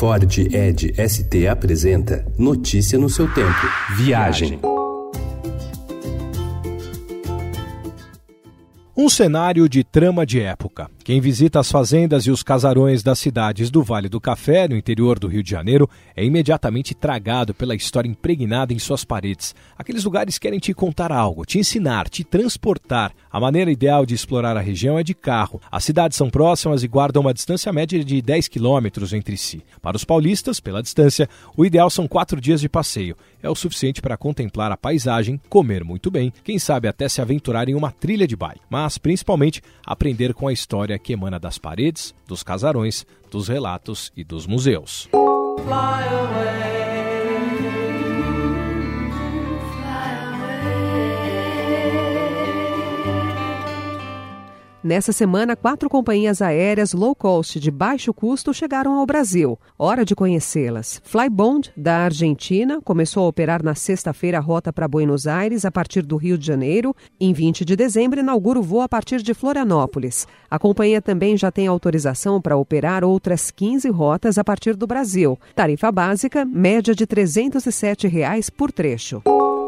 Ford Ed ST apresenta Notícia no seu tempo. Viagem. Um cenário de trama de época. Quem visita as fazendas e os casarões das cidades do Vale do Café, no interior do Rio de Janeiro, é imediatamente tragado pela história impregnada em suas paredes. Aqueles lugares querem te contar algo, te ensinar, te transportar. A maneira ideal de explorar a região é de carro. As cidades são próximas e guardam uma distância média de 10 quilômetros entre si. Para os paulistas, pela distância, o ideal são quatro dias de passeio. É o suficiente para contemplar a paisagem, comer muito bem, quem sabe até se aventurar em uma trilha de baile. Mas, principalmente, aprender com a história que emana das paredes, dos casarões, dos relatos e dos museus. Nessa semana, quatro companhias aéreas low cost de baixo custo chegaram ao Brasil. Hora de conhecê-las. Flybond, da Argentina, começou a operar na sexta-feira a rota para Buenos Aires a partir do Rio de Janeiro. Em 20 de dezembro, inaugura o voo a partir de Florianópolis. A companhia também já tem autorização para operar outras 15 rotas a partir do Brasil. Tarifa básica, média de 307 reais por trecho.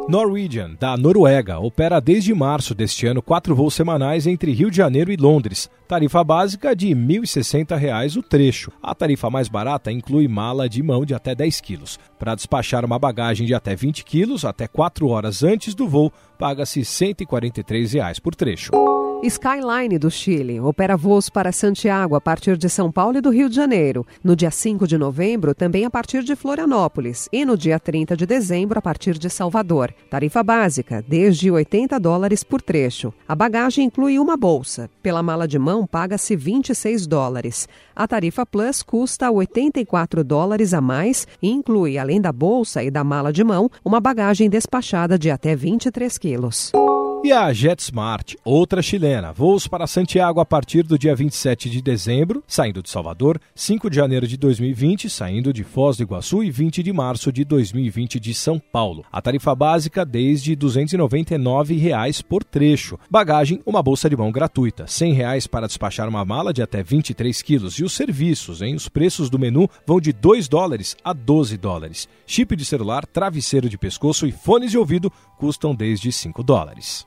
Norwegian, da Noruega, opera desde março deste ano quatro voos semanais entre Rio de Janeiro e Londres. Tarifa básica de R$ 1.060 o trecho. A tarifa mais barata inclui mala de mão de até 10 quilos. Para despachar uma bagagem de até 20 quilos, até 4 horas antes do voo, paga-se 143 reais por trecho. Skyline do Chile opera voos para Santiago a partir de São Paulo e do Rio de Janeiro. No dia 5 de novembro, também a partir de Florianópolis. E no dia 30 de dezembro, a partir de Salvador. Tarifa básica, desde 80 dólares por trecho. A bagagem inclui uma bolsa. Pela mala de mão, paga-se 26 dólares. A tarifa Plus custa 84 dólares a mais e inclui, além da bolsa e da mala de mão, uma bagagem despachada de até 23 quilos. E a JetSmart, outra chilena, voos para Santiago a partir do dia 27 de dezembro, saindo de Salvador, 5 de janeiro de 2020, saindo de Foz do Iguaçu e 20 de março de 2020 de São Paulo. A tarifa básica desde 299 reais por trecho. Bagagem, uma bolsa de mão gratuita, 100 reais para despachar uma mala de até 23 quilos. E os serviços, hein? Os preços do menu vão de 2 dólares a 12 dólares. Chip de celular, travesseiro de pescoço e fones de ouvido custam desde 5 dólares.